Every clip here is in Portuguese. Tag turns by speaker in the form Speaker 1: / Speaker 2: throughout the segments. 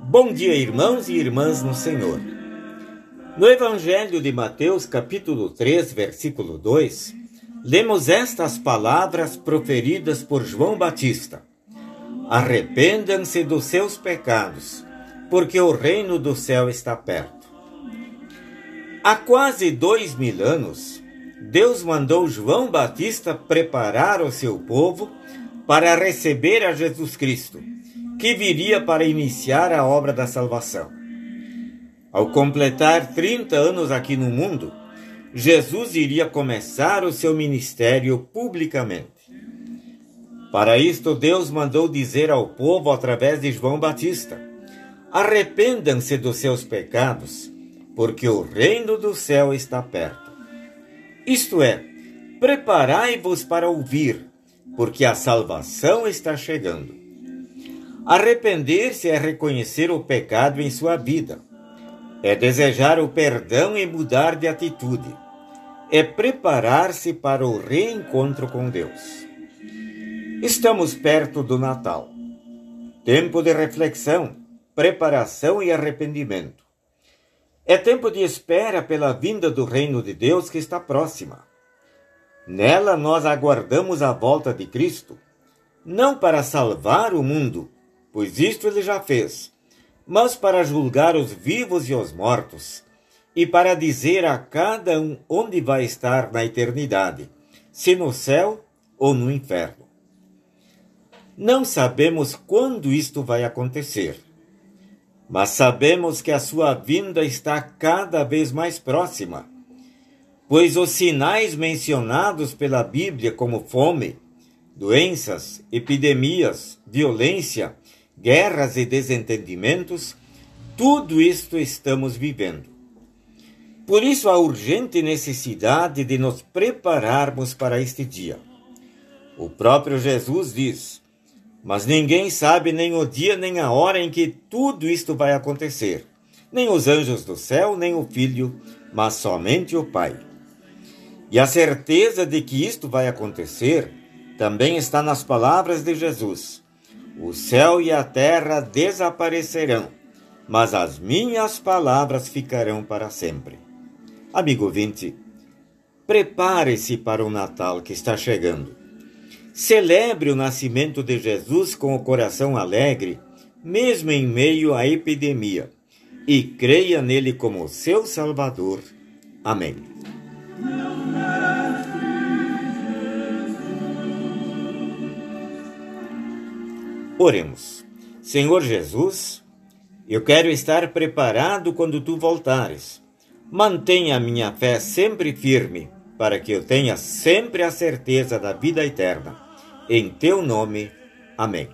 Speaker 1: Bom dia, irmãos e irmãs no Senhor. No Evangelho de Mateus, capítulo 3, versículo 2, lemos estas palavras proferidas por João Batista: Arrependam-se dos seus pecados, porque o reino do céu está perto. Há quase dois mil anos, Deus mandou João Batista preparar o seu povo para receber a Jesus Cristo, que viria para iniciar a obra da salvação. Ao completar 30 anos aqui no mundo, Jesus iria começar o seu ministério publicamente. Para isto, Deus mandou dizer ao povo através de João Batista: Arrependam-se dos seus pecados, porque o reino do céu está perto. Isto é, preparai-vos para ouvir, porque a salvação está chegando. Arrepender-se é reconhecer o pecado em sua vida, é desejar o perdão e mudar de atitude, é preparar-se para o reencontro com Deus. Estamos perto do Natal, tempo de reflexão, preparação e arrependimento. É tempo de espera pela vinda do reino de Deus que está próxima. Nela nós aguardamos a volta de Cristo, não para salvar o mundo, pois isto ele já fez, mas para julgar os vivos e os mortos, e para dizer a cada um onde vai estar na eternidade, se no céu ou no inferno. Não sabemos quando isto vai acontecer mas sabemos que a sua vinda está cada vez mais próxima, pois os sinais mencionados pela Bíblia, como fome, doenças, epidemias, violência, guerras e desentendimentos, tudo isto estamos vivendo. Por isso, a urgente necessidade de nos prepararmos para este dia. O próprio Jesus diz: mas ninguém sabe nem o dia nem a hora em que tudo isto vai acontecer. Nem os anjos do céu, nem o Filho, mas somente o Pai. E a certeza de que isto vai acontecer também está nas palavras de Jesus: O céu e a terra desaparecerão, mas as minhas palavras ficarão para sempre. Amigo vinte, prepare-se para o Natal que está chegando. Celebre o nascimento de Jesus com o coração alegre, mesmo em meio à epidemia, e creia nele como seu Salvador. Amém. Oremos. Senhor Jesus, eu quero estar preparado quando tu voltares. Mantenha a minha fé sempre firme para que eu tenha sempre a certeza da vida eterna. Em teu nome. Amém.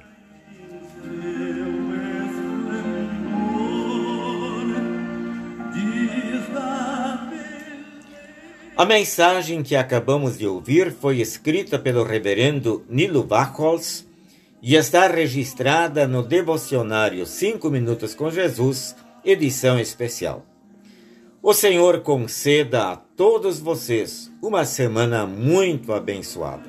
Speaker 1: A mensagem que acabamos de ouvir foi escrita pelo reverendo Nilo Bachholz e está registrada no devocionário 5 Minutos com Jesus, edição especial. O Senhor conceda a todos vocês uma semana muito abençoada.